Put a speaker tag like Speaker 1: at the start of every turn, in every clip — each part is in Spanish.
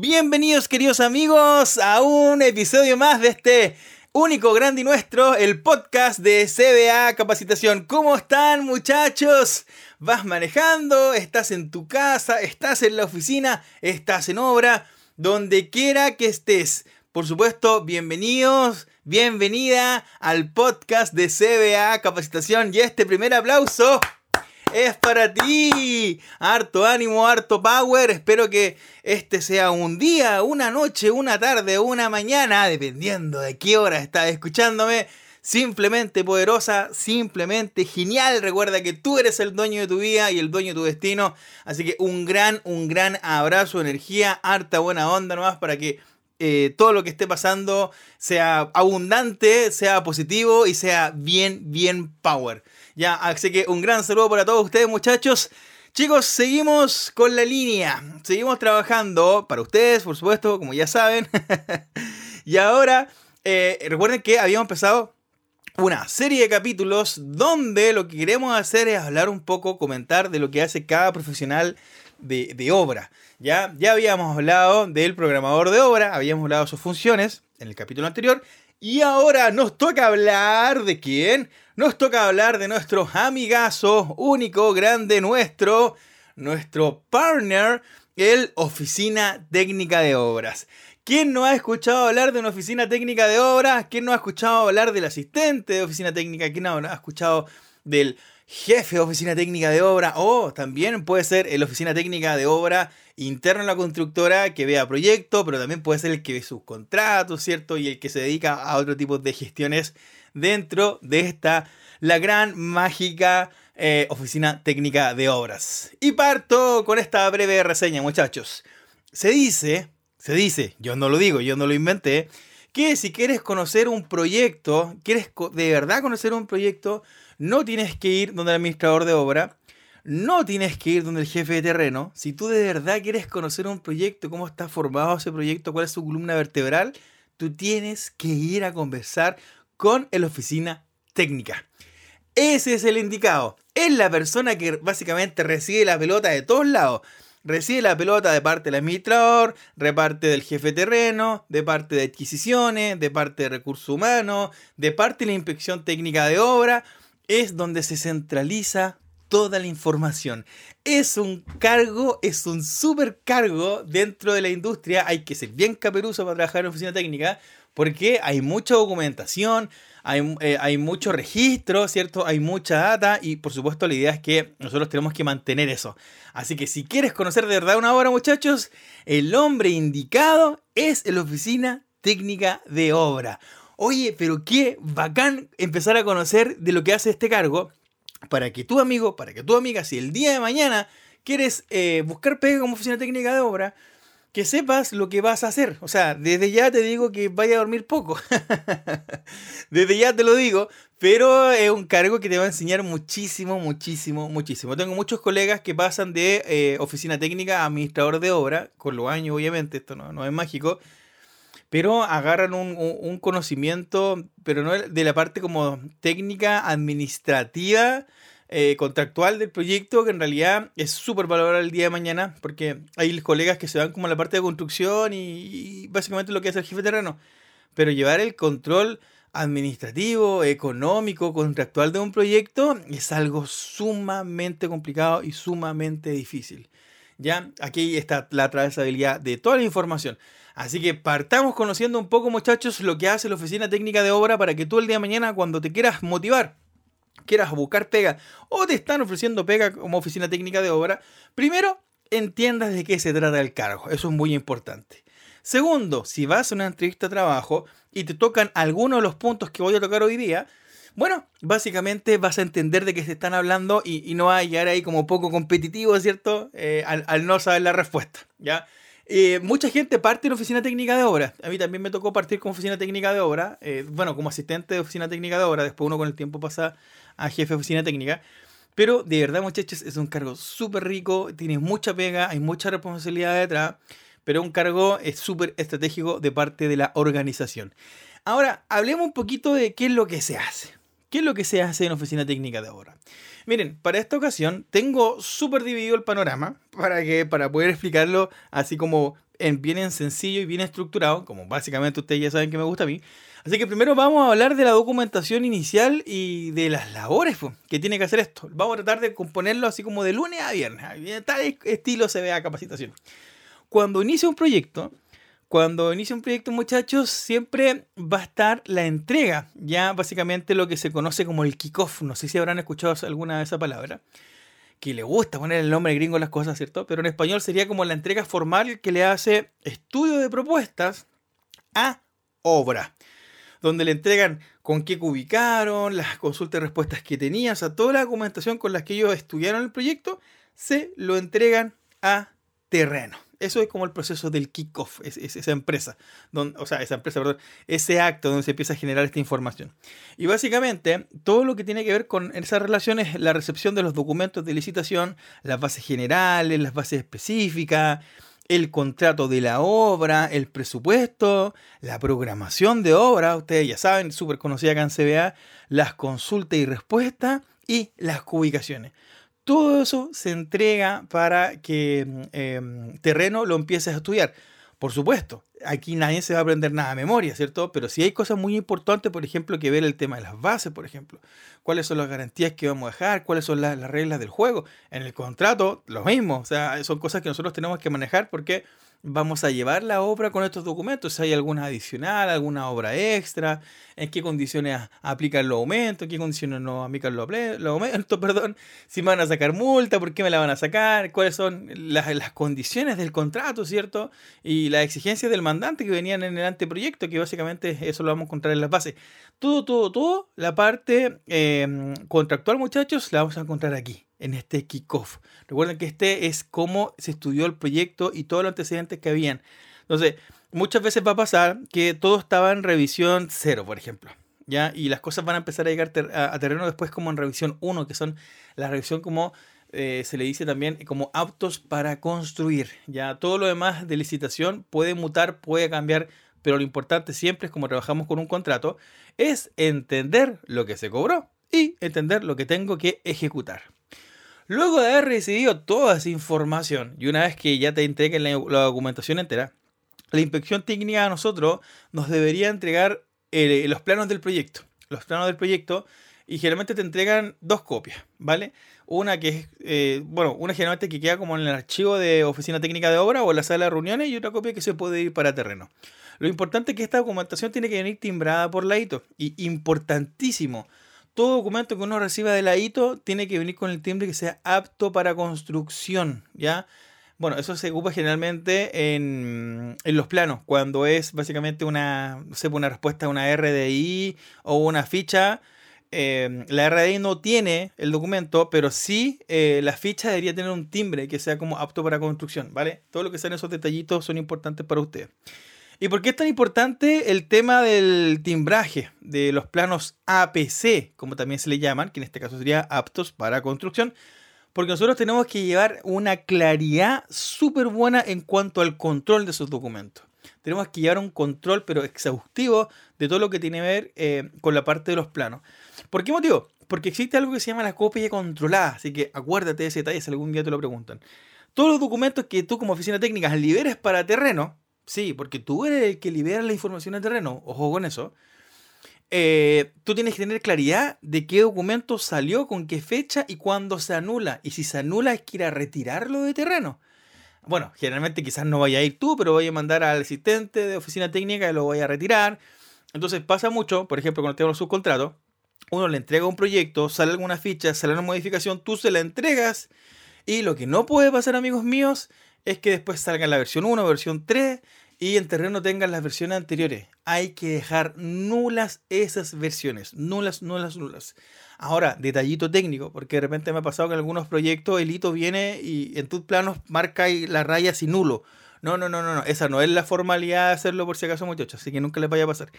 Speaker 1: Bienvenidos queridos amigos a un episodio más de este único, grande y nuestro, el podcast de CBA Capacitación. ¿Cómo están muchachos? ¿Vas manejando? ¿Estás en tu casa? ¿Estás en la oficina? ¿Estás en obra? Donde quiera que estés. Por supuesto, bienvenidos, bienvenida al podcast de CBA Capacitación y este primer aplauso es para ti. Harto ánimo, harto power. Espero que este sea un día, una noche, una tarde, una mañana, dependiendo de qué hora estás escuchándome. Simplemente poderosa, simplemente genial. Recuerda que tú eres el dueño de tu vida y el dueño de tu destino. Así que un gran, un gran abrazo, energía, harta buena onda nomás para que eh, todo lo que esté pasando sea abundante, sea positivo y sea bien, bien power. Ya, así que un gran saludo para todos ustedes, muchachos. Chicos, seguimos con la línea. Seguimos trabajando para ustedes, por supuesto, como ya saben. y ahora, eh, recuerden que habíamos empezado una serie de capítulos donde lo que queremos hacer es hablar un poco, comentar de lo que hace cada profesional de, de obra. ¿ya? ya habíamos hablado del programador de obra, habíamos hablado de sus funciones en el capítulo anterior. Y ahora nos toca hablar de quién? nos toca hablar de nuestro amigazo único, grande, nuestro, nuestro partner, el Oficina Técnica de Obras. ¿Quién no ha escuchado hablar de una oficina técnica de obras? ¿Quién no ha escuchado hablar del asistente de oficina técnica? ¿Quién no ha escuchado del jefe de oficina técnica de obra? O también puede ser el oficina técnica de obra interno en la constructora que vea proyectos, pero también puede ser el que ve sus contratos, ¿cierto? Y el que se dedica a otro tipo de gestiones dentro de esta, la gran, mágica eh, oficina técnica de obras. Y parto con esta breve reseña, muchachos. Se dice, se dice, yo no lo digo, yo no lo inventé, que si quieres conocer un proyecto, quieres de verdad conocer un proyecto, no tienes que ir donde el administrador de obra, no tienes que ir donde el jefe de terreno. Si tú de verdad quieres conocer un proyecto, cómo está formado ese proyecto, cuál es su columna vertebral, tú tienes que ir a conversar con el oficina técnica. Ese es el indicado. Es la persona que básicamente recibe la pelota de todos lados. Recibe la pelota de parte del administrador, de parte del jefe terreno, de parte de adquisiciones, de parte de recursos humanos, de parte de la inspección técnica de obra. Es donde se centraliza toda la información. Es un cargo, es un super cargo dentro de la industria. Hay que ser bien caperuso para trabajar en oficina técnica porque hay mucha documentación, hay, eh, hay mucho registro, ¿cierto? Hay mucha data y por supuesto la idea es que nosotros tenemos que mantener eso. Así que si quieres conocer de verdad una obra, muchachos, el hombre indicado es la oficina técnica de obra. Oye, pero qué bacán empezar a conocer de lo que hace este cargo para que tu amigo, para que tu amiga, si el día de mañana quieres eh, buscar pega como oficina técnica de obra, que sepas lo que vas a hacer. O sea, desde ya te digo que vaya a dormir poco. desde ya te lo digo, pero es un cargo que te va a enseñar muchísimo, muchísimo, muchísimo. Tengo muchos colegas que pasan de eh, oficina técnica a administrador de obra, con los años obviamente, esto no, es mágico, pero agarran un, un, conocimiento, pero no de la parte como técnica administrativa eh, contractual del proyecto que en realidad es súper valorado el día de mañana porque hay colegas que se van como a la parte de construcción y, básicamente lo que es el jefe terreno. Pero llevar el control administrativo, económico, contractual de un proyecto es algo sumamente complicado y sumamente difícil. Ya, aquí está la trazabilidad de toda la información. Así que partamos conociendo un poco, muchachos, lo que hace la oficina técnica de obra para que tú el día de mañana, cuando te quieras motivar quieras buscar pega o te están ofreciendo pega como oficina técnica de obra, primero entiendas de qué se trata el cargo. Eso es muy importante. Segundo, si vas a una entrevista de trabajo y te tocan algunos de los puntos que voy a tocar hoy día, bueno, básicamente vas a entender de qué se están hablando y, no va a llegar ahí como poco competitivo, ¿cierto? Eh, al, no saber la respuesta, ¿ya? Eh, mucha gente parte en oficina técnica de obra. A mí también me tocó partir como oficina técnica de obra. Eh, bueno, como asistente de oficina técnica de obra. Después uno con el tiempo pasa a jefe de oficina técnica. Pero de verdad, muchachos, es un cargo súper rico, tiene mucha pega, hay mucha responsabilidad detrás, pero un cargo es súper estratégico de parte de la organización. Ahora, hablemos un poquito de qué es lo que se hace. ¿Qué es lo que se hace en oficina técnica de obra? Miren, para esta ocasión tengo súper dividido el panorama para, que, para poder explicarlo así como en bien en sencillo y bien estructurado, como básicamente ustedes ya saben que me gusta a mí. Así que primero vamos a hablar de la documentación inicial y de las labores que tiene que hacer esto. Vamos a tratar de componerlo así como de lunes a viernes, tal estilo se vea capacitación. Cuando inicia un proyecto, cuando inicia un proyecto, muchachos, siempre va a estar la entrega, ya básicamente lo que se conoce como el kickoff. No sé si habrán escuchado alguna de esa palabra que le gusta poner el nombre gringo a las cosas, ¿cierto? Pero en español sería como la entrega formal que le hace estudio de propuestas a obra, donde le entregan con qué ubicaron, las consultas y respuestas que tenían, o sea, toda la documentación con la que ellos estudiaron el proyecto, se lo entregan a terreno. Eso es como el proceso del kickoff, es, es, esa empresa, donde, o sea, esa empresa, perdón, ese acto donde se empieza a generar esta información. Y básicamente, todo lo que tiene que ver con esas relaciones, la recepción de los documentos de licitación, las bases generales, las bases específicas, el contrato de la obra, el presupuesto, la programación de obra, ustedes ya saben, súper conocida acá en CBA, las consultas y respuestas y las ubicaciones. Todo eso se entrega para que em, terreno lo empieces a estudiar. Por supuesto, aquí nadie se va a aprender nada a memoria, ¿cierto? Pero si hay cosas muy importantes, por ejemplo, que ver el tema de las bases, por ejemplo. ¿Cuáles son las garantías que vamos a dejar? ¿Cuáles son las reglas del juego? En el contrato, lo mismo. O sea, son cosas que nosotros tenemos que manejar porque vamos a llevar la obra con estos documentos, hay alguna adicional, alguna obra extra, en qué condiciones aplican los aumentos, en qué condiciones no aplican los, aumentos, perdón, si me van a sacar multa, por qué me la van a sacar, cuáles son las, condiciones del contrato, ¿cierto? Y las exigencias del mandante que venían en el anteproyecto, que básicamente eso lo vamos a encontrar en las bases. Todo, todo, todo, la parte eh, contractual, muchachos, la vamos a encontrar aquí en este kickoff. Recuerden que este es cómo se estudió el proyecto y todos los antecedentes que habían. Entonces, muchas veces va a pasar que todo estaba en revisión cero, por ejemplo. ¿ya? Y las cosas van a empezar a llegar a, terreno después como en revisión 1, que son la revisión como eh, se le dice también como aptos para construir. Ya todo lo demás de licitación puede mutar, puede cambiar, pero lo importante siempre es como trabajamos con un contrato, es entender lo que se cobró y entender lo que tengo que ejecutar. Luego de haber recibido toda esa información y una vez que ya te entreguen la, documentación entera, la inspección técnica a nosotros nos debería entregar eh, los planos del proyecto. Los planos del proyecto y generalmente te entregan dos copias, ¿vale? Una que es, eh, bueno, una generalmente que queda como en el archivo de oficina técnica de obra o en la sala de reuniones y otra copia que se puede ir para terreno. Lo importante es que esta documentación tiene que venir timbrada por la ITO y importantísimo, todo documento que uno reciba de la ITO tiene que venir con el timbre que sea apto para construcción, ¿ya? Bueno, eso se ocupa generalmente en, los planos, cuando es básicamente una, sé, una respuesta a una RDI o una ficha. Em, la RDI no tiene el documento, pero sí eh, la ficha debería tener un timbre que sea como apto para construcción, ¿vale? Todo lo que sean esos detallitos son importantes para ustedes. ¿Y por qué es tan importante el tema del timbraje de los planos APC, como también se le llaman, que en este caso sería aptos para construcción? Porque nosotros tenemos que llevar una claridad súper buena en cuanto al control de esos documentos. Tenemos que llevar un control, pero exhaustivo, de todo lo que tiene que ver eh, con la parte de los planos. ¿Por qué motivo? Porque existe algo que se llama la copia controlada, así que acuérdate de ese detalle si algún día te lo preguntan. Todos los documentos que tú como oficina técnica liberes para terreno, Sí, porque tú eres el que libera la información al terreno, ojo con eso. Eh, tú tienes que tener claridad de qué documento salió, con qué fecha y cuándo se anula. Y si se anula es que ir a retirarlo de terreno. Bueno, generalmente quizás no vaya a ir tú, pero vaya a mandar al asistente de oficina técnica y lo vaya a retirar. Entonces pasa mucho, por ejemplo, cuando tengo los subcontratos, uno le entrega un proyecto, sale alguna ficha, sale una modificación, tú se la entregas. Y lo que no puede pasar, amigos míos, es que después salga la versión 1, versión 3 y en terreno tengan las versiones anteriores. Hay que dejar nulas esas versiones, nulas, nulas, nulas. Ahora, detallito técnico, porque de repente me ha pasado que en algunos proyectos el hito viene y en tus planos marca la raya sin nulo. No, no, no, no, no, esa no es la formalidad de hacerlo por si acaso, muchachos, así que nunca les vaya a pasar.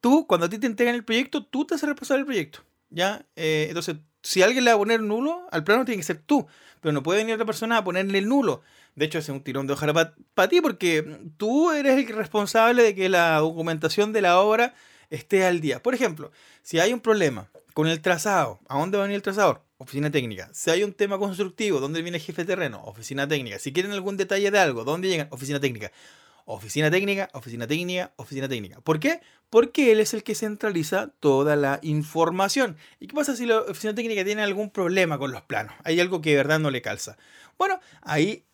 Speaker 1: Tú, cuando a ti te entregan el proyecto, tú te haces responsable del proyecto, ¿ya? Eh, entonces, si alguien le va a poner nulo, al plano tiene que ser tú, pero no puede venir otra persona a ponerle el nulo. De hecho, es un tirón de hoja para ti porque tú eres el responsable de que la documentación de la obra esté al día. Por ejemplo, si hay un problema con el trazado, ¿a dónde va a venir el trazador? oficina técnica. Si hay un tema constructivo, ¿dónde viene el jefe de terreno? Oficina técnica. Si quieren algún detalle de algo, ¿dónde llegan? Oficina técnica. Oficina técnica, oficina técnica, oficina técnica. ¿Por qué? Porque él es el que centraliza toda la información. ¿Y qué pasa si la oficina técnica tiene algún problema con los planos? Hay algo que de verdad no le calza. Bueno, ahí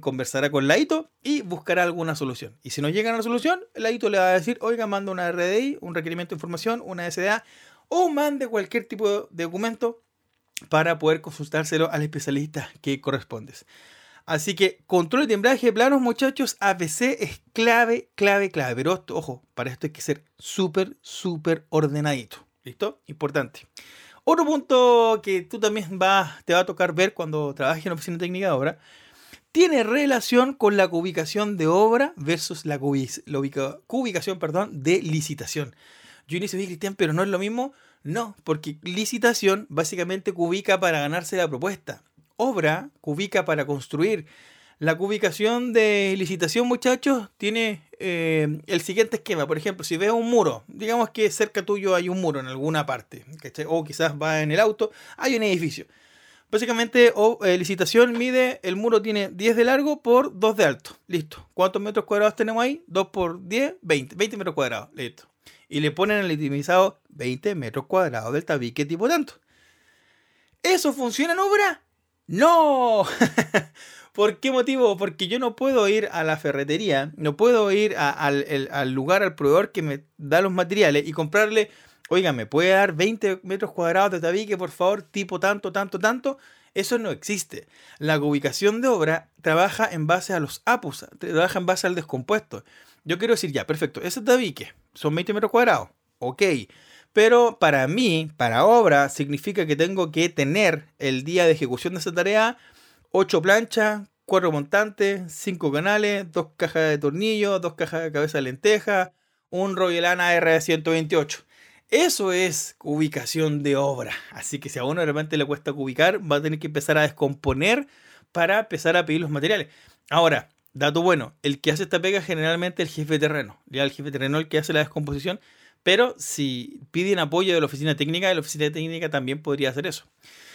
Speaker 1: conversará con Laito y buscará alguna solución. Y si no llega a la solución, Laito le va a decir, oiga, manda una RDI, un requerimiento de información, una SDA, o mande cualquier tipo de documento para poder consultárselo al especialista que correspondes. Así que control de timbraje de planos, muchachos, APC es clave, clave, clave. Pero ojo, para esto hay que ser súper, súper ordenadito. ¿Listo? Importante. Otro punto que tú también va, te va a tocar ver cuando trabajes en oficina técnica de obra tiene relación con la cubicación de obra versus la, cubicación perdón, de licitación. Yo inicio bien, Cristian, pero no es lo mismo. No, porque licitación básicamente cubica para ganarse la propuesta obra cubica para construir. La cubicación de licitación, muchachos, tiene eh, el siguiente esquema. Por ejemplo, si ves un muro, digamos que cerca tuyo hay un muro en alguna parte, o quizás va en el auto, hay un edificio. Básicamente, eh, licitación mide, el muro tiene 10 de largo por 2 de alto. Listo. ¿Cuántos metros cuadrados tenemos ahí? 2 por 10, 20. 20 metros cuadrados. Listo. Y le ponen el itemizado 20 metros cuadrados del tabique tipo tanto. ¿Eso funciona en obra? ¡No! ¿Por qué motivo? Porque yo no puedo ir a la ferretería, no puedo ir al, lugar, al proveedor que me da los materiales y comprarle, oiga, ¿me puede dar 20 metros cuadrados de tabique, por favor, tipo tanto, tanto, tanto? Eso no existe. La ubicación de obra trabaja en base a los APUS, trabaja en base al descompuesto. Yo quiero decir, ya, perfecto, ese tabique son 20 metros cuadrados, ok. Pero para mí, para obra, significa que tengo que tener el día de ejecución de esa tarea 8 planchas, 4 montantes, 5 canales, 2 cajas de tornillos, 2 cajas de cabeza de lenteja, un Royelana R128. Eso es ubicación de obra. Así que si a uno de repente le cuesta ubicar, va a tener que empezar a descomponer para empezar a pedir los materiales. Ahora, dato bueno, el que hace esta pega generalmente el jefe de terreno. Ya el jefe de terreno el que hace la descomposición pero si piden apoyo de la oficina técnica, la oficina técnica también podría hacer eso.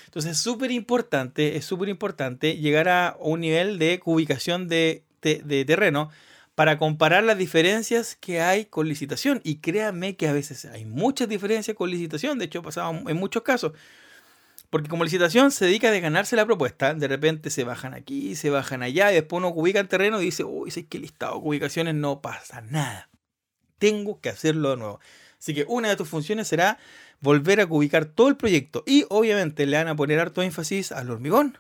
Speaker 1: Entonces es súper importante, es súper importante llegar a un nivel de ubicación de, terreno para comparar las diferencias que hay con licitación. Y créanme que a veces hay muchas diferencias con licitación, de hecho pasaba en muchos casos. Porque como licitación se dedica a ganarse la propuesta, de repente se bajan aquí, se bajan allá, y después uno ubica el terreno y dice, uy, sé que listado de ubicaciones no pasa nada tengo que hacerlo de nuevo. Así que una de tus funciones será volver a ubicar todo el proyecto y obviamente le van a poner harto énfasis al hormigón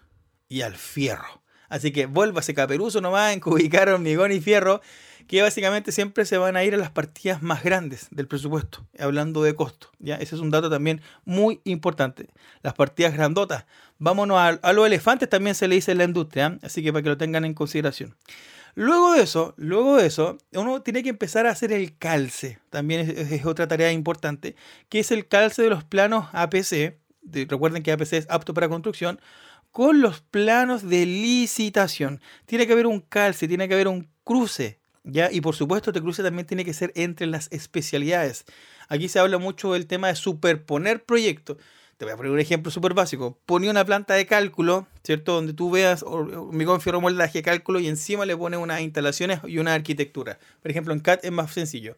Speaker 1: y al fierro. Así que vuélvase caperuso nomás en ubicar hormigón y fierro, que básicamente siempre se van a ir a las partidas más grandes del presupuesto, hablando de costo. ¿ya? Ese es un dato también muy importante. Las partidas grandotas. Vámonos a, a los elefantes, también se le dice en la industria, así que para que lo tengan en consideración. Luego de eso, luego de eso, uno tiene que empezar a hacer el calce. También es, otra tarea importante, que es el calce de los planos APC. recuerden que APC es apto para construcción con los planos de licitación. Tiene que haber un calce, tiene que haber un cruce, ¿ya? Y por supuesto, este cruce también tiene que ser entre las especialidades. Aquí se habla mucho del tema de superponer proyectos. Te voy a poner un ejemplo súper básico. Ponía una planta de cálculo, ¿cierto? Donde tú veas hormigón, fierro, moldaje, cálculo y encima le pones unas instalaciones y una arquitectura. Por ejemplo, en CAD es más sencillo.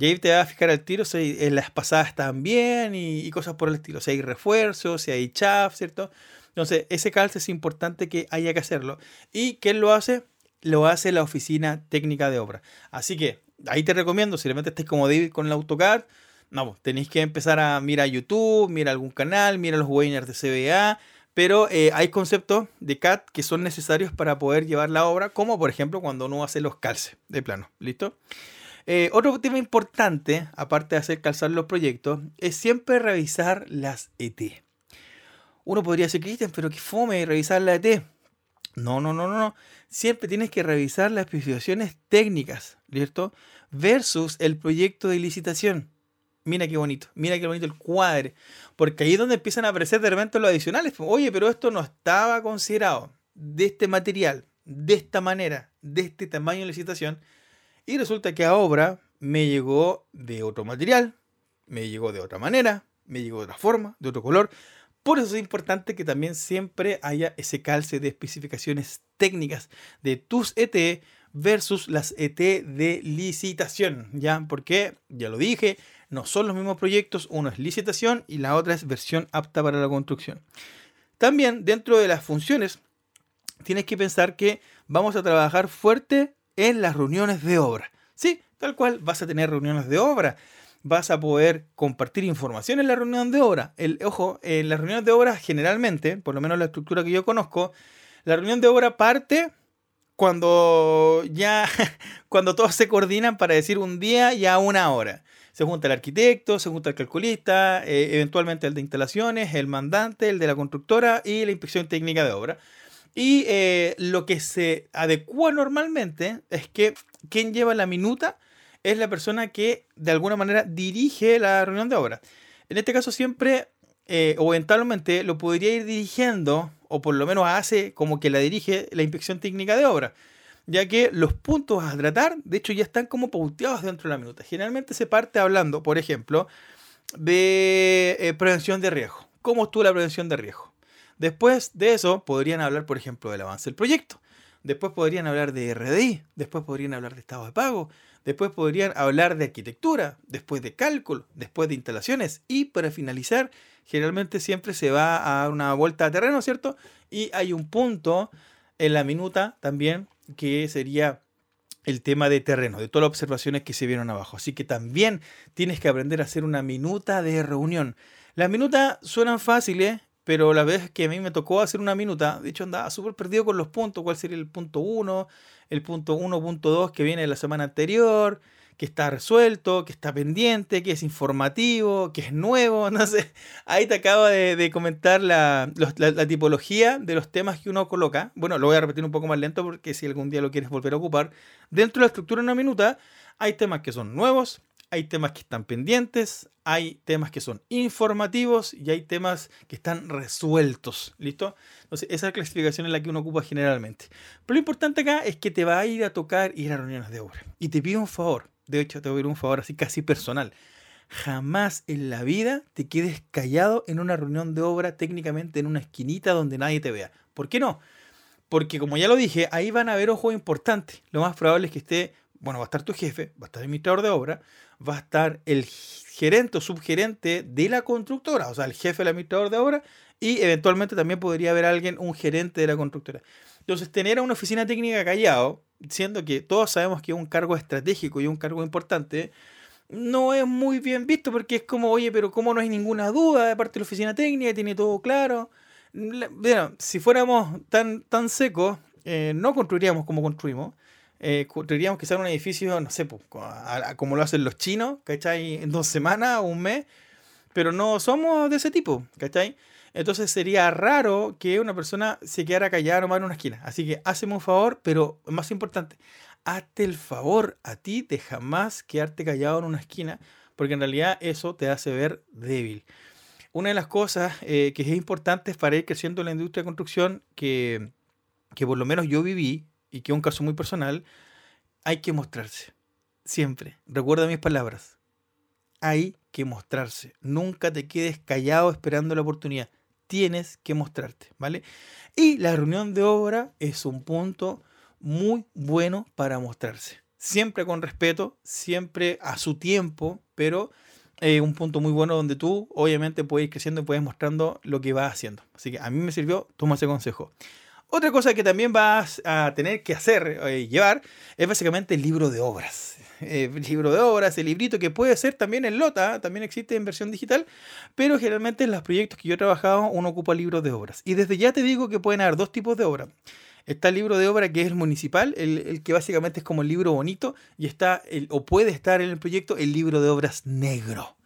Speaker 1: Y ahí te vas a fijar al tiro si en las pasadas bien y, cosas por el estilo. Si hay refuerzos, si hay chaff, ¿cierto? Entonces, ese calce es importante que haya que hacerlo. ¿Y quién lo hace? Lo hace la oficina técnica de obra. Así que ahí te recomiendo, si realmente estés como David con el AutoCAD, no, pues, tenéis que empezar a mirar YouTube, mirar algún canal, mirar los webinars de CBA, pero eh, hay conceptos de CAD que son necesarios para poder llevar la obra, como por ejemplo cuando uno hace los calces de plano, ¿listo? Eh, otro tema importante, aparte de hacer calzar los proyectos, es siempre revisar las ET. Uno podría decir, Cristian, pero qué fome revisar la ET. No, no, no, no, no. Siempre tienes que revisar las especificaciones técnicas, ¿cierto? Versus el proyecto de licitación mira qué bonito, mira qué bonito el cuadre. Porque ahí es donde empiezan a aparecer de repente los adicionales. Oye, pero esto no estaba considerado de este material, de esta manera, de este tamaño de licitación. Y resulta que a obra me llegó de otro material, me llegó de otra manera, me llegó de otra forma, de otro color. Por eso es importante que también siempre haya ese calce de especificaciones técnicas de tus ET versus las ET de licitación, ¿ya? Porque, ya lo dije, no son los mismos proyectos, uno es licitación y la otra es versión apta para la construcción. También dentro de las funciones, tienes que pensar que vamos a trabajar fuerte en las reuniones de obra. Sí, tal cual vas a tener reuniones de obra. Vas a poder compartir información en la reunión de obra. El, ojo, en las reuniones de obra generalmente, por lo menos la estructura que yo conozco, la reunión de obra parte cuando ya, cuando todos se coordinan para decir un día y a una hora. Se junta el arquitecto, se junta el calculista, eh, eventualmente el de instalaciones, el mandante, el de la constructora y la inspección técnica de obra. Y eh, lo que se adecua normalmente es que quien lleva la minuta es la persona que de alguna manera dirige la reunión de obra. En este caso siempre eh, o eventualmente lo podría ir dirigiendo o por lo menos hace como que la dirige la inspección técnica de obra, ya que los puntos a tratar, de hecho, ya están como pauteados dentro de la minuta. Generalmente se parte hablando, por ejemplo, de eh, prevención de riesgo. ¿Cómo estuvo la prevención de riesgo? Después de eso, podrían hablar, por ejemplo, del avance del proyecto. Después podrían hablar de RDI. Después podrían hablar de estado de pago. Después podrían hablar de arquitectura. Después de cálculo. Después de instalaciones. Y para finalizar, generalmente siempre se va a una vuelta a terreno, ¿cierto? Y hay un punto en la minuta también que sería el tema de terreno, de todas las observaciones que se vieron abajo. Así que también tienes que aprender a hacer una minuta de reunión. Las minutas suenan fáciles, pero la vez que a mí me tocó hacer una minuta, de hecho andaba súper perdido con los puntos, cuál sería el punto 1, el punto 1, punto 2 que viene de la semana anterior, que está resuelto, que está pendiente, que es informativo, que es nuevo. No sé, ahí te acabo de, comentar la, tipología de los temas que uno coloca. Bueno, lo voy a repetir un poco más lento porque si algún día lo quieres volver a ocupar. Dentro de la estructura de una minuta hay temas que son nuevos, hay temas que están pendientes, hay temas que son informativos y hay temas que están resueltos. ¿Listo? Entonces, esa clasificación es la que uno ocupa generalmente. Pero lo importante acá es que te va a ir a tocar ir a reuniones de obra. Y te pido un favor, de hecho te voy a pedir un favor así casi personal. Jamás en la vida te quedes callado en una reunión de obra técnicamente en una esquinita donde nadie te vea. ¿Por qué no? Porque como ya lo dije, ahí van a haber ojos importantes. Lo más probable es que esté, bueno, va a estar tu jefe, va a estar el administrador de obra, va a estar el gerente o subgerente de la constructora, o sea, el jefe del administrador de obra, y eventualmente también podría haber alguien, un gerente de la constructora. Entonces, tener a una oficina técnica callado, siendo que todos sabemos que es un cargo estratégico y un cargo importante, no es muy bien visto porque es como, oye, pero como no hay ninguna duda de parte de la oficina técnica, tiene todo claro. Bueno, si fuéramos tan, tan secos, eh, no construiríamos como construimos. Eh, construiríamos quizás un edificio, no sé, pues, como lo hacen los chinos, ¿cachai? En dos semanas o un mes, pero no somos de ese tipo, ¿cachai? Entonces sería raro que una persona se quedara callada nomás en una esquina. Así que hacemos un favor, pero más importante, hazte el favor a ti de jamás quedarte callado en una esquina, porque en realidad eso te hace ver débil. Una de las cosas eh, que es importante para ir creciendo en la industria de construcción, que, que por lo menos yo viví, y que es un caso muy personal, hay que mostrarse. Siempre. Recuerda mis palabras. Hay que mostrarse. Nunca te quedes callado esperando la oportunidad tienes que mostrarte, ¿vale? Y la reunión de obra es un punto muy bueno para mostrarse. Siempre con respeto, siempre a su tiempo, pero es un punto muy bueno donde tú obviamente puedes ir creciendo y puedes mostrando lo que vas haciendo. Así que a mí me sirvió, toma ese consejo. Otra cosa que también vas a tener que hacer, eh, llevar, es básicamente el libro de obras. Eh, libro de obras, el librito que puede ser también en Lota, también existe en versión digital, pero generalmente en los proyectos que yo he trabajado uno ocupa libros de obras. Y desde ya te digo que pueden haber dos tipos de obras. Está el libro de obra que es el municipal, el, que básicamente es como el libro bonito, y está, el, o puede estar en el proyecto, el libro de obras negro.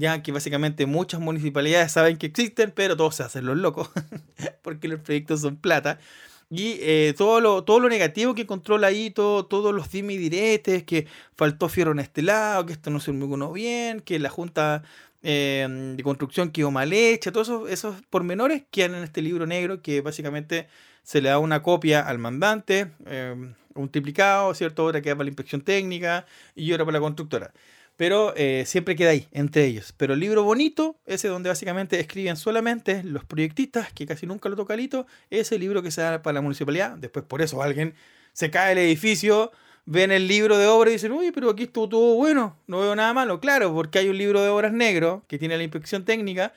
Speaker 1: Ya que básicamente muchas municipalidades saben que existen, pero todos se hacen los locos, porque los proyectos son plata. Y eh, todo, lo, todo lo negativo que controla ahí, todo, todos los dime diretes, que faltó fierro en este lado, que esto no se me bien, que la junta eh, de construcción quedó mal hecha, todos esos, esos pormenores quedan en este libro negro que básicamente se le da una copia al mandante, eh, un triplicado, ¿cierto? Otra queda para la inspección técnica y otra para la constructora. Pero eh, siempre queda ahí, entre ellos. Pero el libro bonito, ese donde básicamente escriben solamente los proyectistas, que casi nunca lo toca Lito, es el libro que se da para la municipalidad. Después por eso alguien se cae el edificio, ven el libro de obra y dicen, uy, pero aquí estuvo todo bueno, no veo nada malo. Claro, porque hay un libro de obras negro que tiene la inspección técnica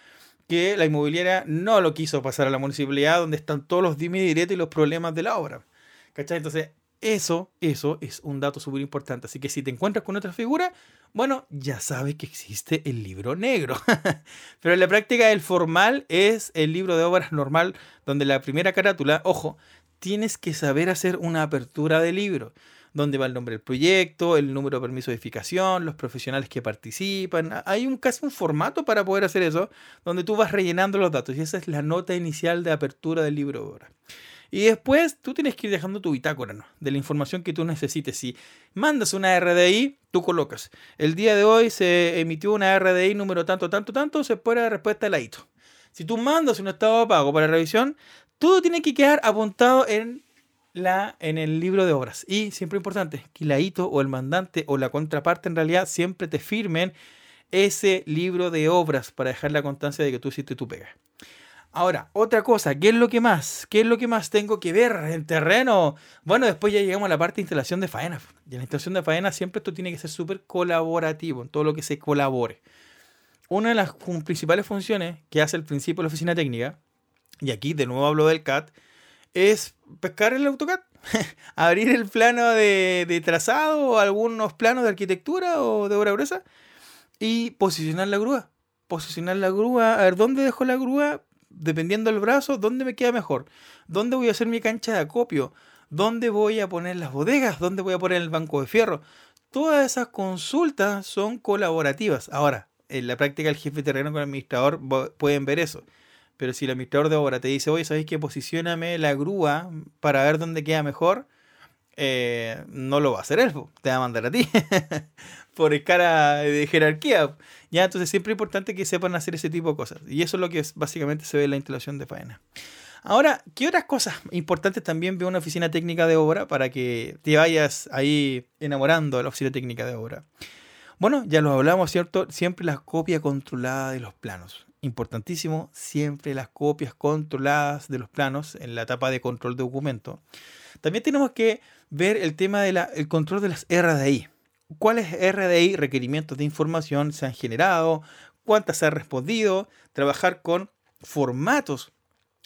Speaker 1: que la inmobiliaria no lo quiso pasar a la municipalidad donde están todos los dimes y diretos y los problemas de la obra. ¿Cachai? Entonces, eso, eso es un dato súper importante. Así que si te encuentras con otra figura, bueno, ya sabes que existe el libro negro. Pero en la práctica el formal es el libro de obras normal, donde la primera carátula, ojo, tienes que saber hacer una apertura de libro donde va el nombre del proyecto, el número de permiso de edificación, los profesionales que participan. Hay un casi un formato para poder hacer eso, donde tú vas rellenando los datos y esa es la nota inicial de apertura del libro de obras. Y después tú tienes que ir dejando tu bitácora, ¿no? De la información que tú necesites. Si mandas una RDI, tú colocas. El día de hoy se emitió una RDI número tanto, tanto, tanto, se pone la respuesta del hito. Si tú mandas un estado de pago para revisión, todo tiene que quedar apuntado en, la, en el libro de obras. Y siempre importante, que la hito o el mandante o la contraparte en realidad siempre te firmen ese libro de obras para dejar la constancia de que tú hiciste tu pega. Ahora, otra cosa, ¿qué es lo que más? ¿Qué es lo que más tengo que ver en terreno? Bueno, después ya llegamos a la parte de instalación de faena. Y en la instalación de faena siempre esto tiene que ser súper colaborativo, en todo lo que se colabore. Una de las principales funciones que hace el principio de la oficina técnica, y aquí de nuevo hablo del CAT, es pescar el AutoCAD. Abrir el plano de, de, trazado o algunos planos de arquitectura o de obra gruesa y posicionar la grúa. Posicionar la grúa, a ver dónde dejo la grúa, dependiendo del brazo, dónde me queda mejor, dónde voy a hacer mi cancha de acopio, dónde voy a poner las bodegas, dónde voy a poner el banco de fierro. Todas esas consultas son colaborativas. Ahora, en la práctica el jefe de terreno con el administrador pueden ver eso. Pero si el administrador de obra te dice, oye, ¿sabéis que posicioname la grúa para ver dónde queda mejor? Eh, no lo va a hacer él, te va a mandar a ti. por escala de jerarquía. Ya, entonces siempre es importante que sepan hacer ese tipo de cosas. Y eso es lo que básicamente se ve en la instalación de faena. Ahora, ¿qué otras cosas importantes también ve una oficina técnica de obra para que te vayas ahí enamorando de la oficina técnica de obra? Bueno, ya lo hablamos, ¿cierto? Siempre la copia controlada de los planos. Importantísimo, siempre las copias controladas de los planos en la etapa de control de documento. También tenemos que ver el tema del control de las RDI cuáles RDI, requerimientos de información, se han generado, cuántas se han respondido, trabajar con formatos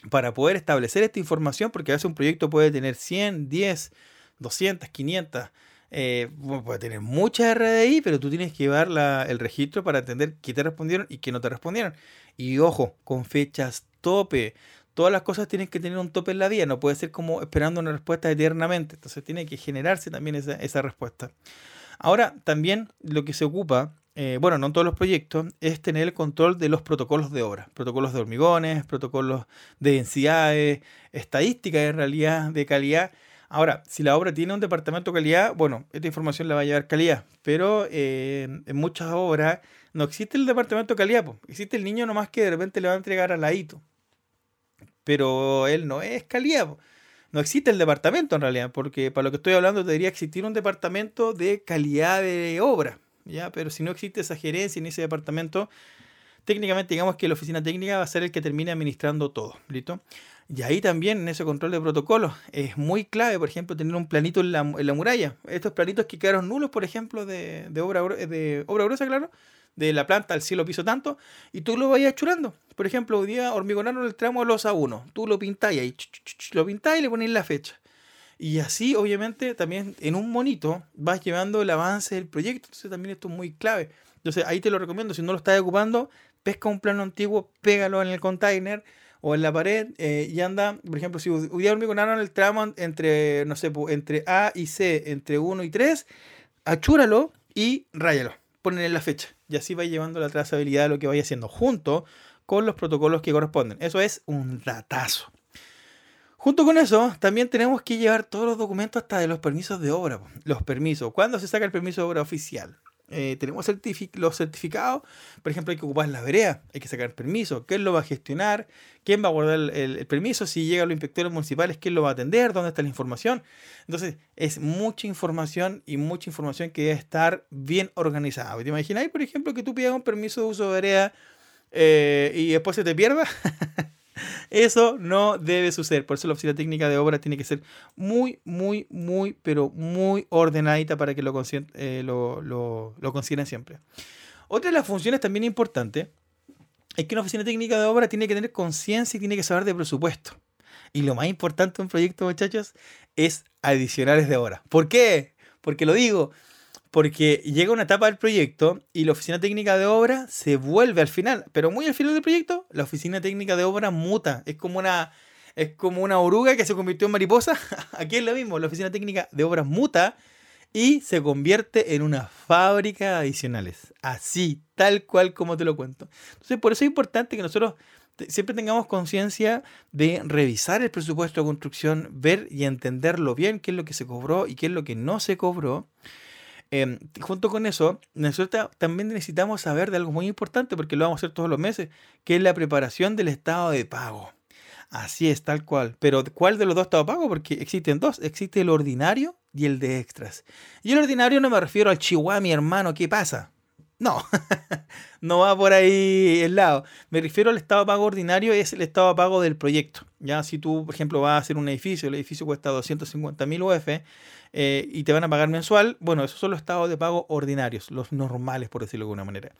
Speaker 1: para poder establecer esta información, porque a veces un proyecto puede tener 100, 10, 200, 500, puede tener muchas RDI, pero tú tienes que llevar el registro para entender qué te respondieron y qué no te respondieron. Y ojo, con fechas tope. Todas las cosas tienen que tener un tope en la vida, no puede ser como esperando una respuesta eternamente. Entonces tiene que generarse también esa, esa respuesta. Ahora, también lo que se ocupa, eh, bueno, no en todos los proyectos, es tener el control de los protocolos de obra. Protocolos de hormigones, protocolos de densidades, estadísticas en realidad de calidad. Ahora, si la obra tiene un departamento de calidad, bueno, esta información la va a llevar calidad, pero eh, en muchas obras no existe el departamento de calidad, existe el niño nomás que de repente le va a entregar al ladito, pero él no es calidad no existe el departamento en realidad, porque para lo que estoy hablando debería existir un departamento de calidad de obra, ¿ya? Pero si no existe esa gerencia en ese departamento, técnicamente digamos que la oficina técnica va a ser el que termine administrando todo, ¿listo? Y ahí también en ese control de protocolos es muy clave, por ejemplo, tener un planito en la, muralla. Estos planitos que quedaron nulos, por ejemplo, de, de, obra, de obra gruesa, claro, de la planta al cielo piso tanto, y tú lo vayas churando. Por ejemplo, hoy día hormigonaron el tramo los A1. Tú lo pintáis ahí, lo pintáis y le ponéis la fecha. Y así, obviamente, también en un monito vas llevando el avance del proyecto. Entonces, también esto es muy clave. Entonces, ahí te lo recomiendo. Si no lo estás ocupando, pesca un plano antiguo, pégalo en el container o en la pared eh, y anda, por ejemplo, si hoy día hormigonaron el tramo entre, no sé, entre A y C, entre 1 y 3, achúralo y ráyalo. Ponle la fecha. Y así va llevando la trazabilidad de lo que vaya haciendo junto con los protocolos que corresponden. Eso es un datazo. Junto con eso, también tenemos que llevar todos los documentos hasta de los permisos de obra. Los permisos. ¿Cuándo se saca el permiso de obra oficial? Eh, tenemos los certificados, por ejemplo, hay que ocupar la vereda, hay que sacar permiso, quién lo va a gestionar, quién va a guardar el, permiso, si llegan los inspectores municipales, quién lo va a atender, dónde está la información. Entonces, es mucha información y mucha información que debe estar bien organizada. ¿Te imaginas, por ejemplo, que tú pidas un permiso de uso de vereda eh, y después se te pierda? Eso no debe suceder. Por eso la oficina técnica de obra tiene que ser muy, muy, muy, pero muy ordenadita para que lo, eh, lo, lo, consideren siempre. Otra de las funciones también importantes es que una oficina técnica de obra tiene que tener conciencia y tiene que saber de presupuesto. Y lo más importante de un proyecto, muchachos, es adicionales de obra. ¿Por qué? Porque lo digo, porque llega una etapa del proyecto y la oficina técnica de obra se vuelve al final, pero muy al final del proyecto, la oficina técnica de obra muta, es como una es como una oruga que se convirtió en mariposa. Aquí es lo mismo, la oficina técnica de obra muta y se convierte en una fábrica de adicionales, así, tal cual como te lo cuento. Entonces, por eso es importante que nosotros siempre tengamos conciencia de revisar el presupuesto de construcción, ver y entenderlo bien, qué es lo que se cobró y qué es lo que no se cobró. Em, junto con eso, nosotros también necesitamos saber de algo muy importante, porque lo vamos a hacer todos los meses, que es la preparación del estado de pago. Así es, tal cual. Pero ¿cuál de los dos estados de pago? Porque existen dos. Existe el ordinario y el de extras. Y el ordinario no me refiero al chihuahua, mi hermano, ¿qué pasa? No, no va por ahí el lado. Me refiero al estado de pago ordinario, es el estado de pago del proyecto. Ya si tú, por ejemplo, vas a hacer un edificio, el edificio cuesta 250 mil UF, eh, y te van a pagar mensual, bueno, esos son los estados de pago ordinarios, los normales, por decirlo de alguna manera.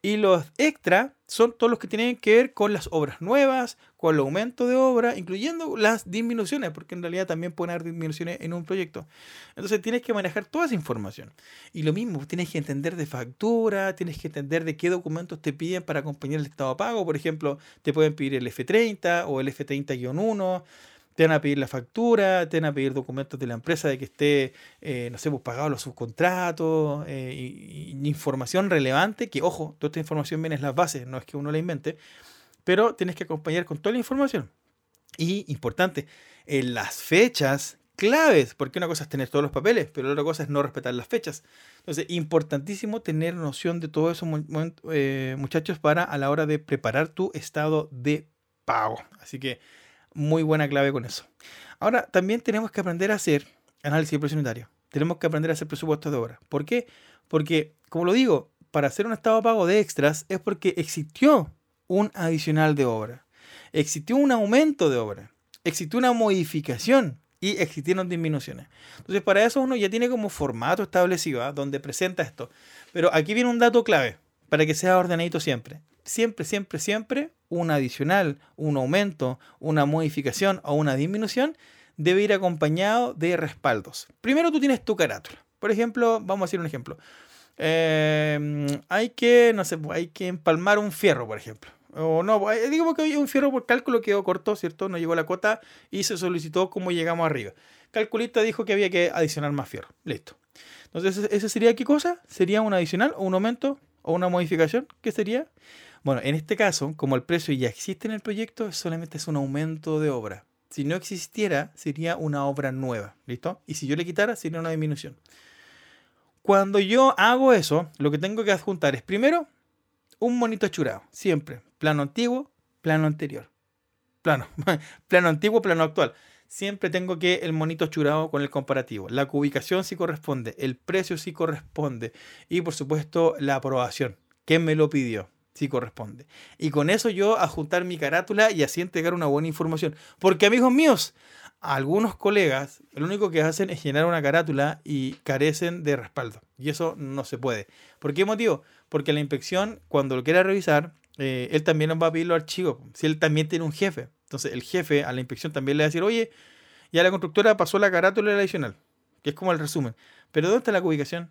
Speaker 1: Y los extra son todos los que tienen que ver con las obras nuevas, con el aumento de obra, incluyendo las disminuciones, porque en realidad también pueden haber disminuciones en un proyecto. Entonces tienes que manejar toda esa información. Y lo mismo, tienes que entender de factura, tienes que entender de qué documentos te piden para acompañar el estado de pago. Por ejemplo, te pueden pedir el F30 o el F30-1 te van a pedir la factura, te van a pedir documentos de la empresa de que esté, eh, no sé, pues pagado los subcontratos, eh, y, información relevante, que ojo, toda esta información viene en las bases, no es que uno la invente, pero tienes que acompañar con toda la información. Y importante, en las fechas claves, porque una cosa es tener todos los papeles, pero otra cosa es no respetar las fechas. Entonces, importantísimo tener noción de todo eso, eh, muchachos, para a la hora de preparar tu estado de pago. Así que muy buena clave con eso. Ahora, también tenemos que aprender a hacer análisis unitario. Tenemos que aprender a hacer presupuestos de obra. ¿Por qué? Porque, como lo digo, para hacer un estado de pago de extras es porque existió un adicional de obra. Existió un aumento de obra. Existió una modificación y existieron disminuciones. Entonces, para eso uno ya tiene como formato establecido ¿ah? donde presenta esto. Pero aquí viene un dato clave para que sea ordenadito siempre siempre, siempre, siempre un adicional, un aumento, una modificación o una disminución debe ir acompañado de respaldos. Primero tú tienes tu carátula. Por ejemplo, vamos a hacer un ejemplo. Em, hay que, no sé, hay que empalmar un fierro, por ejemplo. O no, eh, digo que un fierro por cálculo quedó corto, ¿cierto? No llegó la cuota y se solicitó cómo llegamos arriba. Calculista dijo que había que adicionar más fierro. Listo. Entonces, ¿ese sería qué cosa? ¿Sería un adicional o un aumento o una modificación? ¿Qué sería? Bueno, en este caso, como el precio ya existe en el proyecto, solamente es un aumento de obra. Si no existiera, sería una obra nueva, ¿listo? Y si yo le quitara, sería una disminución. Cuando yo hago eso, lo que tengo que adjuntar es primero un monito achurado, siempre. Plano antiguo, plano anterior. Plano, plano antiguo, plano actual. Siempre tengo que el monito achurado con el comparativo. La ubicación sí corresponde, el precio sí corresponde y por supuesto la aprobación. ¿Quién me lo pidió? Si corresponde. Y con eso yo adjuntar mi carátula y así entregar una buena información. Porque amigos míos, algunos colegas lo único que hacen es llenar una carátula y carecen de respaldo. Y eso no se puede. ¿Por qué motivo? Porque la inspección, cuando lo quiera revisar, eh, él también nos va a pedir los archivos. Si él también tiene un jefe. Entonces el jefe a la inspección también le va a decir, oye, ya la constructora pasó la carátula adicional, que es como el resumen. Pero ¿dónde está la ubicación?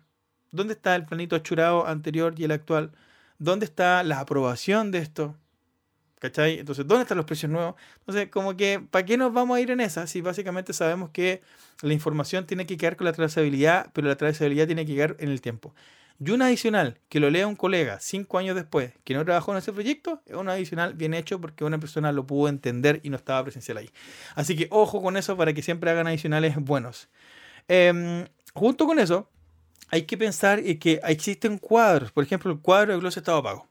Speaker 1: ¿Dónde está el planito achurado anterior y el actual? ¿Dónde está la aprobación de esto? ¿Cachai? Entonces, ¿dónde están los precios nuevos? Entonces, como que, ¿para qué nos vamos a ir en esa? Si básicamente sabemos que la información tiene que quedar con la trazabilidad, pero la trazabilidad tiene que quedar en el tiempo. Y un adicional que lo lea un colega cinco años después que no trabajó en ese proyecto es un adicional bien hecho porque una persona lo pudo entender y no estaba presencial ahí. Así que ojo con eso para que siempre hagan adicionales buenos. Em, junto con eso, hay que pensar que existen cuadros. Por ejemplo, el cuadro de glosa estado pago.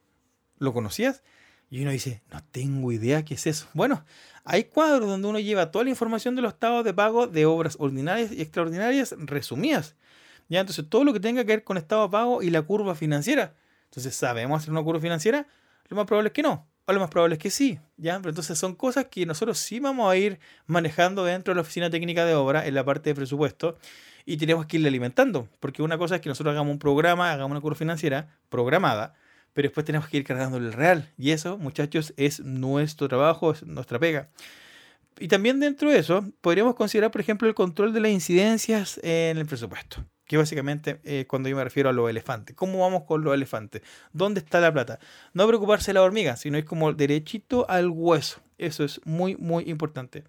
Speaker 1: ¿Lo conocías? Y uno dice, no tengo idea qué es eso. Bueno, hay cuadros donde uno lleva toda la información de los estados de pago de obras ordinarias y extraordinarias resumidas. ¿Ya? Entonces, todo lo que tenga que ver con estado de pago y la curva financiera. Entonces, ¿sabemos hacer una curva financiera? Lo más probable es que no. O lo más probable es que sí. ¿ya? Entonces son cosas que nosotros sí vamos a ir manejando dentro de la oficina técnica de obra en la parte de presupuesto y tenemos que irle alimentando. Porque una cosa es que nosotros hagamos un programa, hagamos una curva financiera programada, pero después tenemos que ir cargando el real. Y eso, muchachos, es nuestro trabajo, es nuestra pega. Y también dentro de eso, podríamos considerar, por ejemplo, el control de las incidencias en el presupuesto. Que básicamente es cuando yo me refiero a los elefantes. ¿Cómo vamos con los elefantes? ¿Dónde está la plata? No preocuparse de la hormiga, sino es como derechito al hueso. Eso es muy, muy importante.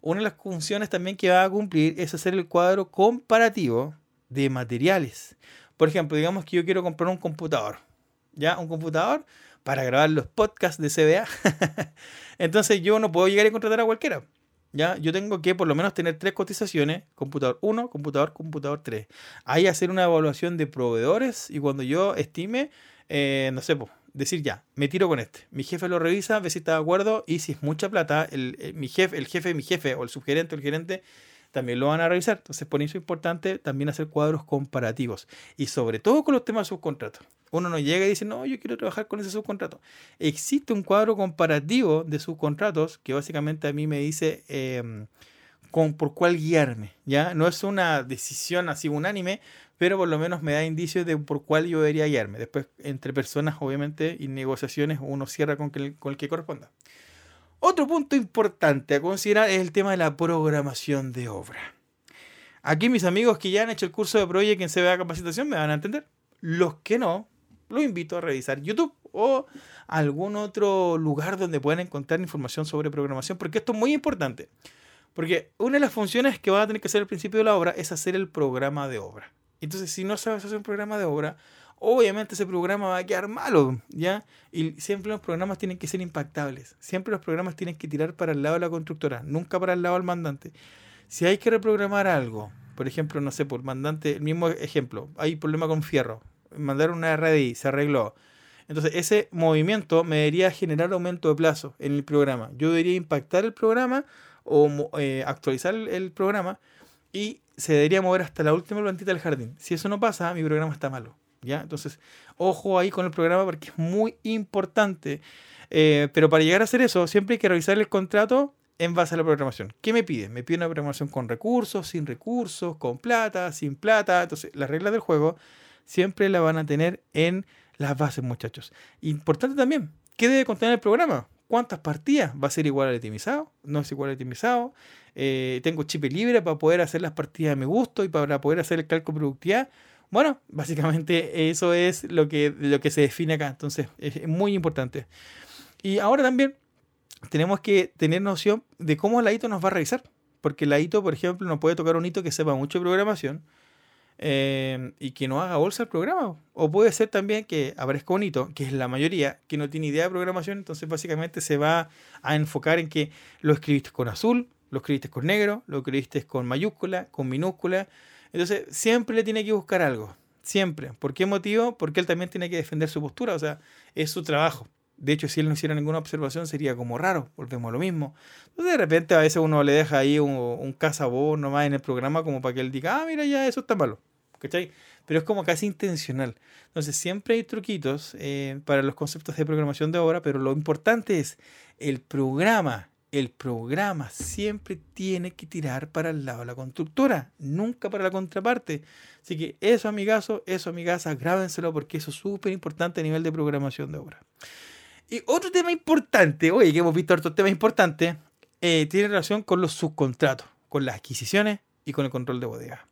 Speaker 1: Una de las funciones también que va a cumplir es hacer el cuadro comparativo de materiales. Por ejemplo, digamos que yo quiero comprar un computador. ¿Ya? Un computador para grabar los podcasts de CBA. Entonces yo no puedo llegar y contratar a cualquiera. ¿Ya? Yo tengo que por lo menos tener tres cotizaciones, computador 1, computador, computador 3. Ahí hacer una evaluación de proveedores y cuando yo estime, eh, no sé, pues, decir ya, me tiro con este. Mi jefe lo revisa, ve si está de acuerdo y si es mucha plata, el, mi jefe, el jefe de mi jefe o el subgerente o el gerente también lo van a revisar. Entonces, por eso es importante también hacer cuadros comparativos y sobre todo con los temas de subcontratos. Uno no llega y dice, no, yo quiero trabajar con ese subcontrato. Existe un cuadro comparativo de subcontratos que básicamente a mí me dice em, con, por cuál guiarme. ¿ya? No es una decisión así unánime, pero por lo menos me da indicios de por cuál yo debería guiarme. Después, entre personas, obviamente, y negociaciones, uno cierra con, con el que corresponda. Otro punto importante a considerar es el tema de la programación de obra. Aquí mis amigos que ya han hecho el curso de Project en CBA Capacitación me van a entender. Los que no, los invito a revisar YouTube o algún otro lugar donde puedan encontrar información sobre programación, porque esto es muy importante. Porque una de las funciones que va a tener que hacer al principio de la obra es hacer el programa de obra. Entonces, si no sabes hacer un programa de obra, obviamente ese programa va a quedar malo, ¿ya? Y siempre los programas tienen que ser impactables. Siempre los programas tienen que tirar para el lado de la constructora, nunca para el lado del mandante. Si hay que reprogramar algo, por ejemplo, no sé, por mandante, el mismo ejemplo, hay problema con fierro, mandaron una RDI, se arregló. Entonces, ese movimiento me debería generar aumento de plazo en el programa. Yo debería impactar el programa o eh, actualizar el programa y se debería mover hasta la última plantita del jardín. Si eso no pasa, mi programa está malo. ¿ya? Entonces, ojo ahí con el programa porque es muy importante. Eh, pero para llegar a hacer eso, siempre hay que revisar el contrato en base a la programación. ¿Qué me pide? Me pide una programación con recursos, sin recursos, con plata, sin plata. Entonces, las reglas del juego siempre la van a tener en las bases, muchachos. Importante también, ¿qué debe contener el programa? ¿Cuántas partidas? ¿Va a ser igual al itemizado? ¿No es igual al itemizado? Eh, ¿Tengo chip libre para poder hacer las partidas de mi gusto y para poder hacer el cálculo de productividad? Bueno, básicamente eso es lo que, lo que se define acá. Entonces, es muy importante. Y ahora también tenemos que tener noción de cómo la ITO nos va a revisar. Porque la ITO, por ejemplo, no puede tocar un hito que sepa mucho de programación eh, y que no haga bolsa el programa. O puede ser también que aparezca un hito, que es la mayoría, que no tiene idea de programación. Entonces, básicamente se va a enfocar en que lo escribiste con azul, lo escribiste con negro, lo escribiste con mayúscula, con minúscula entonces, siempre le tiene que buscar algo. Siempre. ¿Por qué motivo? Porque él también tiene que defender su postura. O sea, es su trabajo. De hecho, si él no hiciera ninguna observación, sería como raro. Volvemos a lo mismo. Entonces, de repente, a veces uno le deja ahí un, un cazabón nomás en el programa como para que él diga, ah, mira, ya eso está malo. ¿Cachai? Pero es como casi intencional. Entonces, siempre hay truquitos eh, para los conceptos de programación de obra, pero lo importante es el programa el programa siempre tiene que tirar para el lado de la constructora, nunca para la contraparte. Así que eso, amigazo, eso, amigaza, grábenselo porque eso es súper importante a nivel de programación de obra. Y otro tema importante, oye, que hemos visto otros temas importantes, eh, tiene relación con los subcontratos, con las adquisiciones y con el control de bodega.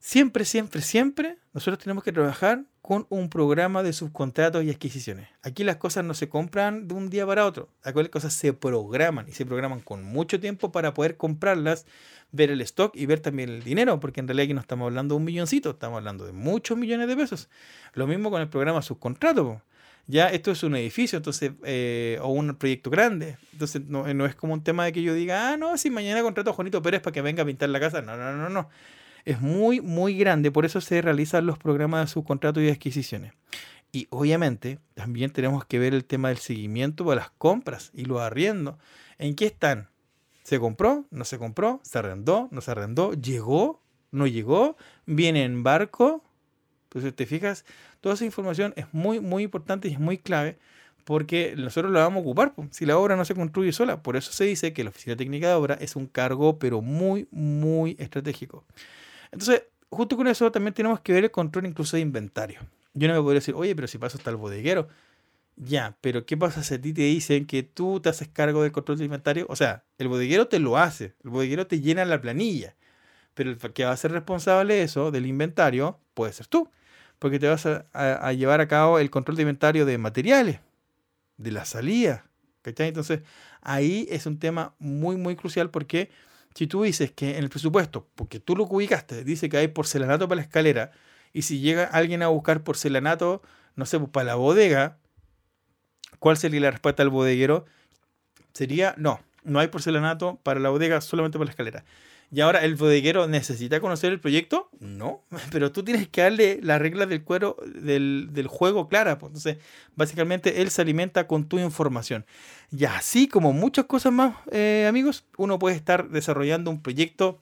Speaker 1: Siempre, siempre, siempre nosotros tenemos que trabajar con un programa de subcontratos y adquisiciones. Aquí las cosas no se compran de un día para otro. Aquí las cosas se programan y se programan con mucho tiempo para poder comprarlas, ver el stock y ver también el dinero, porque en realidad aquí no estamos hablando de un milloncito, estamos hablando de muchos millones de pesos. Lo mismo con el programa subcontrato. Ya esto es un edificio, entonces, eh, o un proyecto grande. Entonces, no, no, es como un tema de que yo diga, ah, no, si mañana contrato a Juanito Pérez para que venga a pintar la casa. No, no, no, no. es muy, muy grande, por eso se realizan los programas de subcontrato y adquisiciones. Y obviamente también tenemos que ver el tema del seguimiento de las compras y los arriendos. ¿En qué están? ¿Se compró? ¿No se compró? ¿Se arrendó? ¿No se arrendó? ¿Llegó? ¿No llegó? ¿Viene en barco? Entonces, te fijas, toda esa información es muy, muy importante y es muy clave porque nosotros la vamos a ocupar si la obra no se construye sola. Por eso se dice que la oficina técnica de obra es un cargo, pero muy, muy estratégico. Entonces, justo con eso también tenemos que ver el control incluso de inventario. Yo no me podría decir, oye, pero si paso hasta el bodeguero. Ya, pero ¿qué pasa si a ti te dicen que tú te haces cargo del control de inventario? O sea, el bodeguero te lo hace, el bodeguero te llena la planilla, pero el que va a ser responsable de eso, del inventario, puede ser tú, porque te vas a, llevar a cabo el control de inventario de materiales, de la salida, ¿cachai? Entonces, ahí es un tema muy, muy crucial porque si tú dices que en el presupuesto, porque tú lo ubicaste, dice que hay porcelanato para la escalera, y si llega alguien a buscar porcelanato, no sé, pues, para la bodega, ¿cuál sería la respuesta al bodeguero? Sería, no, no hay porcelanato para la bodega, solamente para la escalera. Y ahora, ¿el bodeguero necesita conocer el proyecto? No, pero tú tienes que darle las reglas del cuero del, juego clara. Pues. Entonces, básicamente, él se alimenta con tu información. Y así como muchas cosas más, eh, amigos, uno puede estar desarrollando un proyecto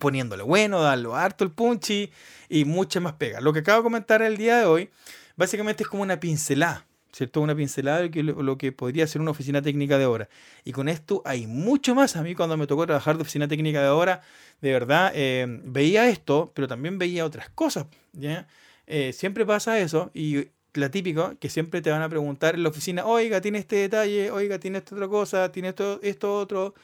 Speaker 1: poniéndole bueno, darlo harto el punchy y mucha más pega. Lo que acabo de comentar el día de hoy, básicamente es como una pincelada, ¿cierto? Una pincelada de lo que podría ser una oficina técnica de obra. Y con esto hay mucho más. A mí cuando me tocó trabajar de oficina técnica de obra, de verdad, eh, veía esto, pero también veía otras cosas. Eh, siempre pasa eso y la típica que siempre te van a preguntar en la oficina, oiga, tiene este detalle, oiga, tiene esta otra cosa, tiene esto, esto otro,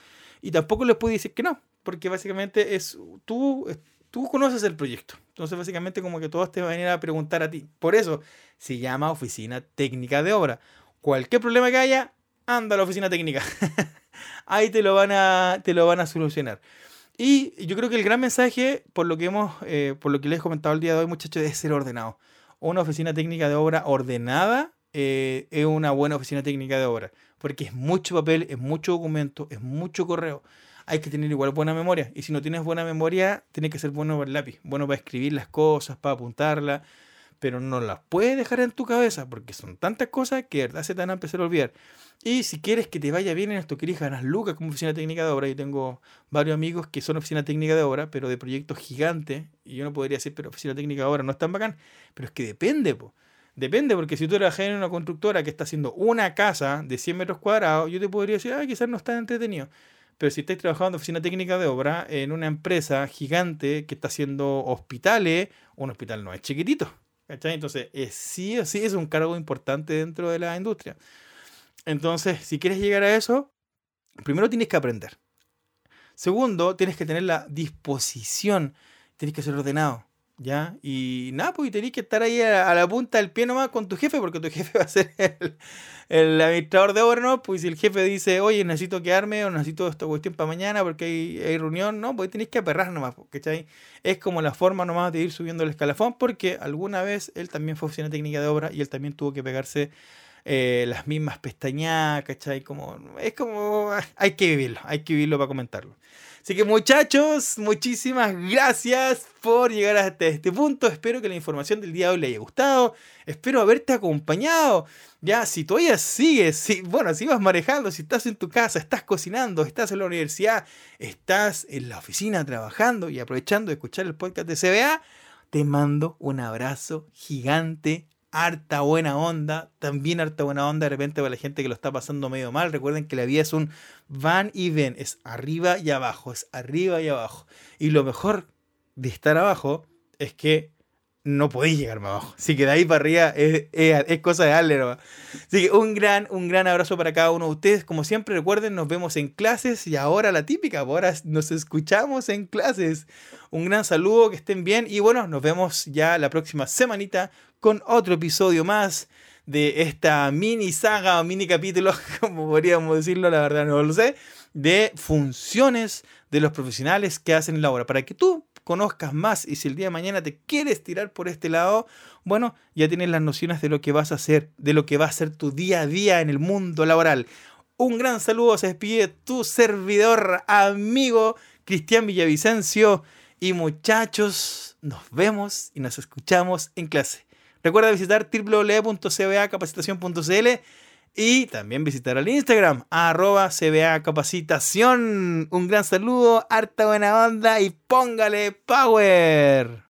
Speaker 1: y tampoco les puedo decir que no, porque básicamente es tú, tú conoces el proyecto. Entonces, básicamente, como que todos te van a venir a preguntar a ti. Por eso se llama oficina técnica de obra. Cualquier problema que haya, anda a la oficina técnica. Ahí te lo van a, te lo van a solucionar. Y yo creo que el gran mensaje, por lo que hemos, eh, por lo que les he comentado el día de hoy, muchachos, es ser ordenado. Una oficina técnica de obra ordenada eh, es una buena oficina técnica de obra, porque es mucho papel, es mucho documento, es mucho correo hay que tener igual buena memoria. Y si no tienes buena memoria, tiene que ser bueno para el lápiz, bueno para escribir las cosas, para apuntarlas, pero no las puedes dejar en tu cabeza porque son tantas cosas que de verdad se te a empezar a olvidar. Y si quieres que te vaya bien en esto, querés ganar lucas como oficina técnica de obra, yo tengo varios amigos que son oficina técnica de obra, pero de proyectos gigantes, y yo no podría decir, pero oficina técnica de obra no es tan bacán, pero es que depende, po. Depende, porque si tú trabajas en una constructora que está haciendo una casa de 100 metros cuadrados, yo te podría decir, ah, quizás no está entretenido. Pero si estáis trabajando en oficina técnica de obra en una empresa gigante que está haciendo hospitales, un hospital no es chiquitito. Entonces, es, sí o sí es un cargo importante dentro de la industria. Entonces, si quieres llegar a eso, primero tienes que aprender. Segundo, tienes que tener la disposición, tienes que ser ordenado. ¿Ya? Y nada, pues tenés que estar ahí a, la punta del pie nomás con tu jefe, porque tu jefe va a ser el, administrador de obra, ¿no? Pues si el jefe dice, oye, necesito quedarme o necesito esta cuestión para mañana porque hay, hay reunión, ¿no? Pues tenés que aperrar nomás, ¿cachai? Es como la forma nomás de ir subiendo el escalafón, porque alguna vez él también fue oficina técnica de obra y él también tuvo que pegarse eh, las mismas pestañas, ¿cachai? Como, es como, hay que vivirlo, hay que vivirlo para comentarlo. Así que muchachos, muchísimas gracias por llegar hasta este punto. Espero que la información del día de hoy le haya gustado. Espero haberte acompañado. Ya, si todavía sigues, si, bueno, si vas manejando, si estás en tu casa, estás cocinando, estás en la universidad, estás en la oficina trabajando y aprovechando de escuchar el podcast de CBA, te mando un abrazo gigante harta buena onda, también harta buena onda de repente para la gente que lo está pasando medio mal. Recuerden que la vida es un van y ven, es arriba y abajo, es arriba y abajo. Y lo mejor de estar abajo es que no podéis llegar más abajo. Así que de ahí para arriba es, cosa de darle Así que un gran, un gran abrazo para cada uno de ustedes. Como siempre, recuerden, nos vemos en clases y ahora la típica, ahora nos escuchamos en clases. Un gran saludo, que estén bien y bueno, nos vemos ya la próxima semanita con otro episodio más de esta mini saga o mini capítulo, como podríamos decirlo, la verdad no lo sé, de funciones de los profesionales que hacen la obra, para que tú conozcas más y si el día de mañana te quieres tirar por este lado, bueno, ya tienes las nociones de lo que vas a hacer, de lo que va a ser tu día a día en el mundo laboral. Un gran saludo, se despide tu servidor amigo Cristian Villavicencio Y muchachos, nos vemos y nos escuchamos en clase. Recuerda visitar www.cbacapacitación.cl y también visitar el Instagram, arroba CBA Capacitación. Un gran saludo, harta buena onda y póngale power.